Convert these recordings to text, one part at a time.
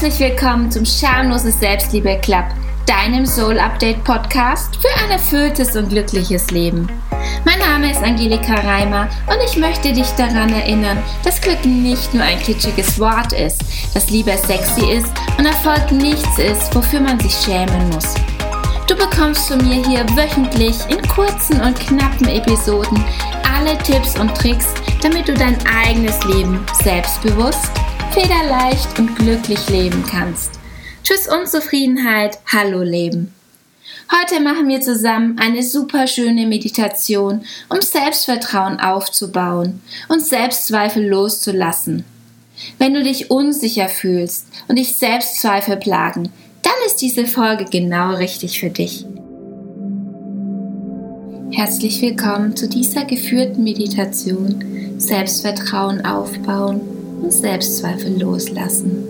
Herzlich willkommen zum Schamloses Selbstliebe Club, deinem Soul Update Podcast für ein erfülltes und glückliches Leben. Mein Name ist Angelika Reimer und ich möchte dich daran erinnern, dass Glück nicht nur ein kitschiges Wort ist, dass Liebe sexy ist und Erfolg nichts ist, wofür man sich schämen muss. Du bekommst von mir hier wöchentlich in kurzen und knappen Episoden alle Tipps und Tricks, damit du dein eigenes Leben selbstbewusst, federleicht und glücklich leben kannst. Tschüss Unzufriedenheit, hallo Leben. Heute machen wir zusammen eine super schöne Meditation, um Selbstvertrauen aufzubauen und Selbstzweifel loszulassen. Wenn du dich unsicher fühlst und dich Selbstzweifel plagen, dann ist diese Folge genau richtig für dich. Herzlich willkommen zu dieser geführten Meditation Selbstvertrauen aufbauen und Selbstzweifel loslassen.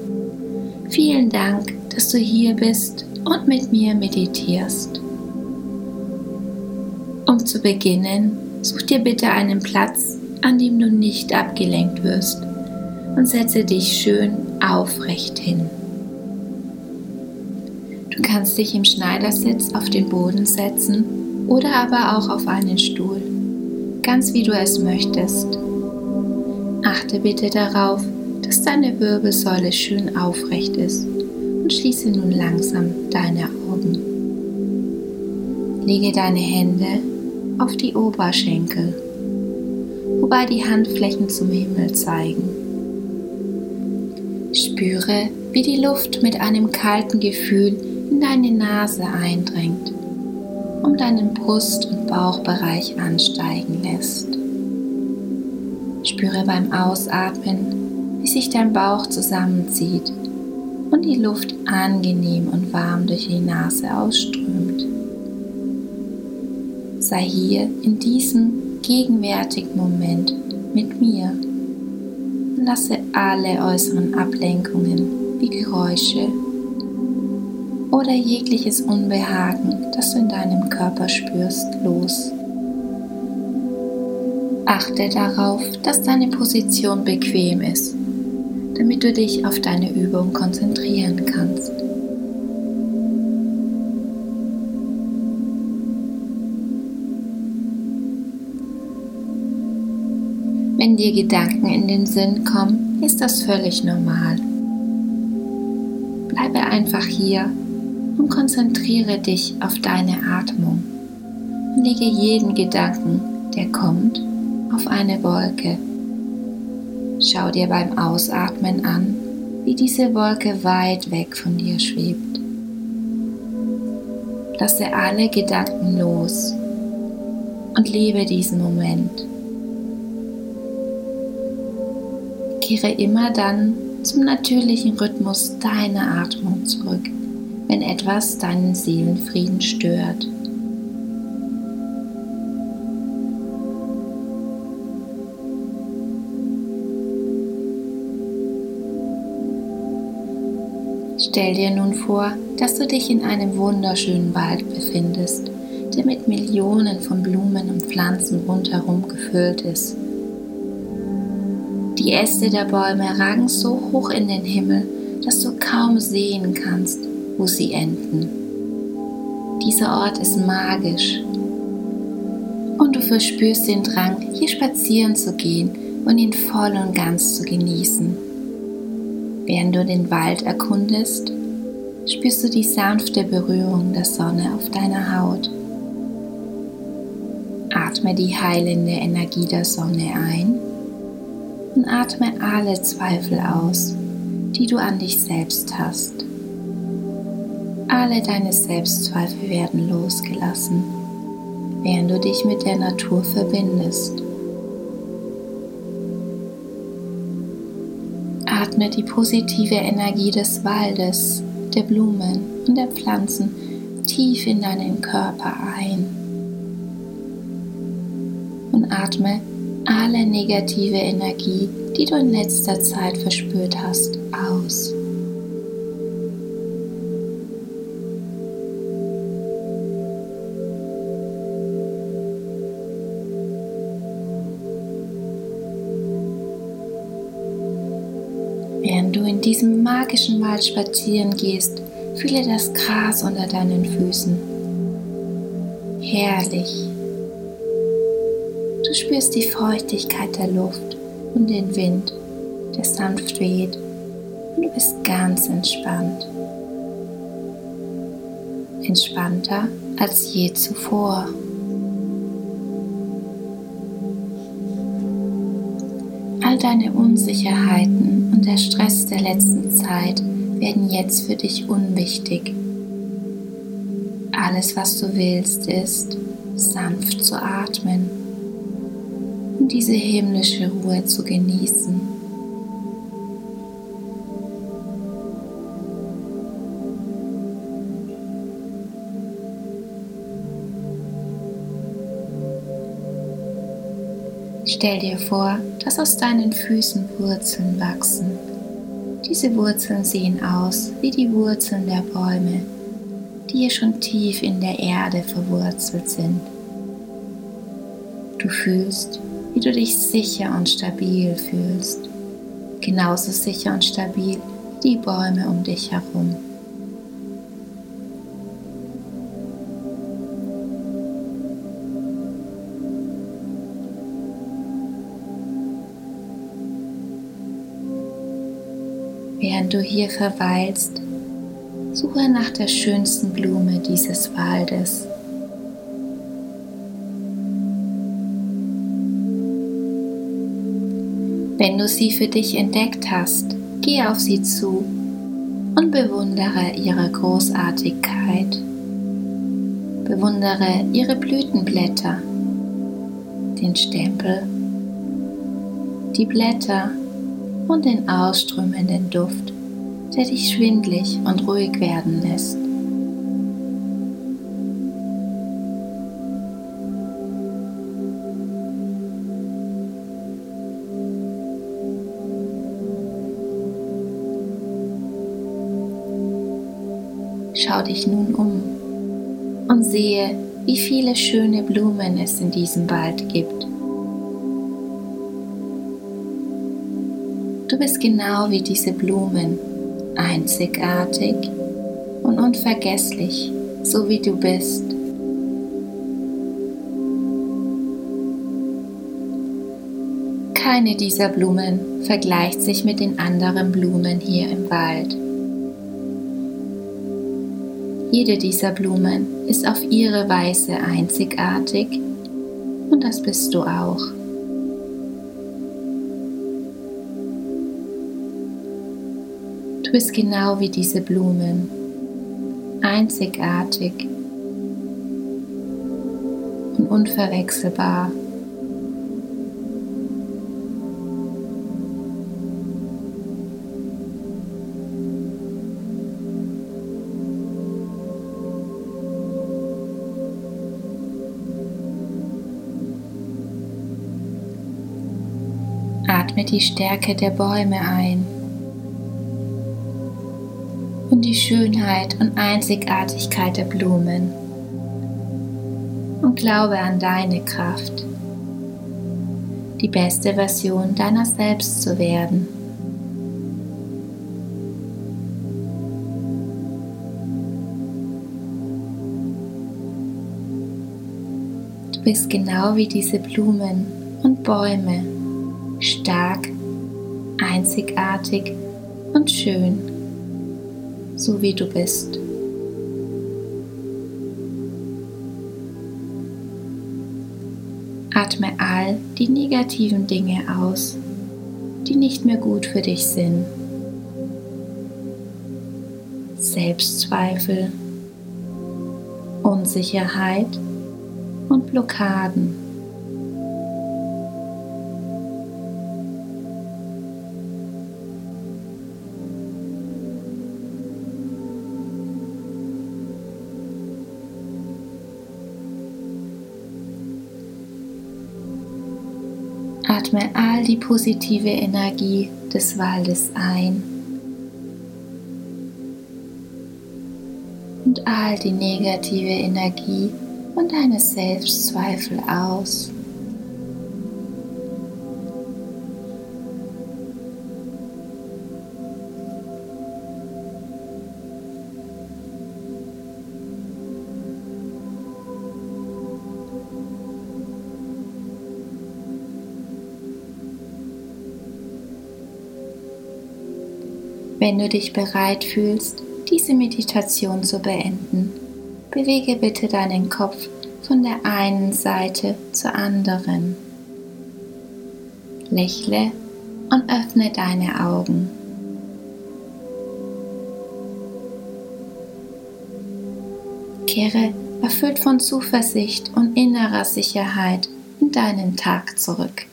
Vielen Dank, dass du hier bist und mit mir meditierst. Um zu beginnen, such dir bitte einen Platz, an dem du nicht abgelenkt wirst und setze dich schön aufrecht hin. Du kannst dich im Schneidersitz auf den Boden setzen oder aber auch auf einen Stuhl, ganz wie du es möchtest. Achte bitte darauf, dass deine Wirbelsäule schön aufrecht ist und schließe nun langsam deine Augen. Lege deine Hände auf die Oberschenkel, wobei die Handflächen zum Himmel zeigen. Spüre, wie die Luft mit einem kalten Gefühl in deine Nase eindringt und deinen Brust- und Bauchbereich ansteigen lässt. Spüre beim Ausatmen, wie sich dein Bauch zusammenzieht und die Luft angenehm und warm durch die Nase ausströmt. Sei hier in diesem gegenwärtigen Moment mit mir und lasse alle äußeren Ablenkungen wie Geräusche oder jegliches Unbehagen, das du in deinem Körper spürst, los. Achte darauf, dass deine Position bequem ist damit du dich auf deine Übung konzentrieren kannst. Wenn dir Gedanken in den Sinn kommen, ist das völlig normal. Bleibe einfach hier und konzentriere dich auf deine Atmung lege jeden Gedanken, der kommt, auf eine Wolke. Schau dir beim Ausatmen an, wie diese Wolke weit weg von dir schwebt. Lasse alle Gedanken los und lebe diesen Moment. Kehre immer dann zum natürlichen Rhythmus deiner Atmung zurück, wenn etwas deinen Seelenfrieden stört. Stell dir nun vor, dass du dich in einem wunderschönen Wald befindest, der mit Millionen von Blumen und Pflanzen rundherum gefüllt ist. Die Äste der Bäume ragen so hoch in den Himmel, dass du kaum sehen kannst, wo sie enden. Dieser Ort ist magisch und du verspürst den Drang, hier spazieren zu gehen und ihn voll und ganz zu genießen. Während du den Wald erkundest, spürst du die sanfte Berührung der Sonne auf deiner Haut. Atme die heilende Energie der Sonne ein und atme alle Zweifel aus, die du an dich selbst hast. Alle deine Selbstzweifel werden losgelassen, während du dich mit der Natur verbindest. Atme die positive Energie des Waldes, der Blumen und der Pflanzen tief in deinen Körper ein. Und atme alle negative Energie, die du in letzter Zeit verspürt hast, aus. Diesem magischen Wald spazieren gehst, fühle das Gras unter deinen Füßen. Herrlich. Du spürst die Feuchtigkeit der Luft und den Wind, der sanft weht und du bist ganz entspannt. Entspannter als je zuvor. All deine Unsicherheiten und der Stress der letzten Zeit werden jetzt für dich unwichtig. Alles, was du willst, ist sanft zu atmen und diese himmlische Ruhe zu genießen. Stell dir vor, dass aus deinen Füßen Wurzeln wachsen. Diese Wurzeln sehen aus wie die Wurzeln der Bäume, die hier schon tief in der Erde verwurzelt sind. Du fühlst, wie du dich sicher und stabil fühlst, genauso sicher und stabil wie die Bäume um dich herum. Während du hier verweilst, suche nach der schönsten Blume dieses Waldes. Wenn du sie für dich entdeckt hast, geh auf sie zu und bewundere ihre Großartigkeit. Bewundere ihre Blütenblätter, den Stempel, die Blätter und den ausströmenden Duft, der dich schwindlig und ruhig werden lässt. Schau dich nun um und sehe, wie viele schöne Blumen es in diesem Wald gibt. Du bist genau wie diese Blumen, einzigartig und unvergesslich, so wie du bist. Keine dieser Blumen vergleicht sich mit den anderen Blumen hier im Wald. Jede dieser Blumen ist auf ihre Weise einzigartig und das bist du auch. Du bist genau wie diese Blumen, einzigartig und unverwechselbar. Atme die Stärke der Bäume ein und die Schönheit und Einzigartigkeit der Blumen. Und glaube an deine Kraft, die beste Version deiner selbst zu werden. Du bist genau wie diese Blumen und Bäume, stark, einzigartig und schön so wie du bist. Atme all die negativen Dinge aus, die nicht mehr gut für dich sind. Selbstzweifel, Unsicherheit und Blockaden. Atme all die positive Energie des Waldes ein und all die negative Energie und deine Selbstzweifel aus. Wenn du dich bereit fühlst, diese Meditation zu beenden, bewege bitte deinen Kopf von der einen Seite zur anderen. Lächle und öffne deine Augen. Kehre erfüllt von Zuversicht und innerer Sicherheit in deinen Tag zurück.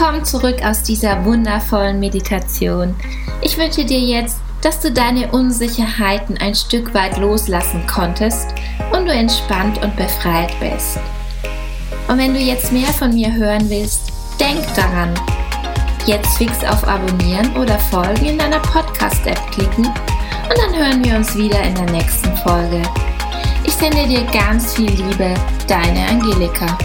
Willkommen zurück aus dieser wundervollen Meditation. Ich wünsche dir jetzt, dass du deine Unsicherheiten ein Stück weit loslassen konntest und du entspannt und befreit bist. Und wenn du jetzt mehr von mir hören willst, denk daran, jetzt fix auf Abonnieren oder Folgen in deiner Podcast-App klicken und dann hören wir uns wieder in der nächsten Folge. Ich sende dir ganz viel Liebe, deine Angelika.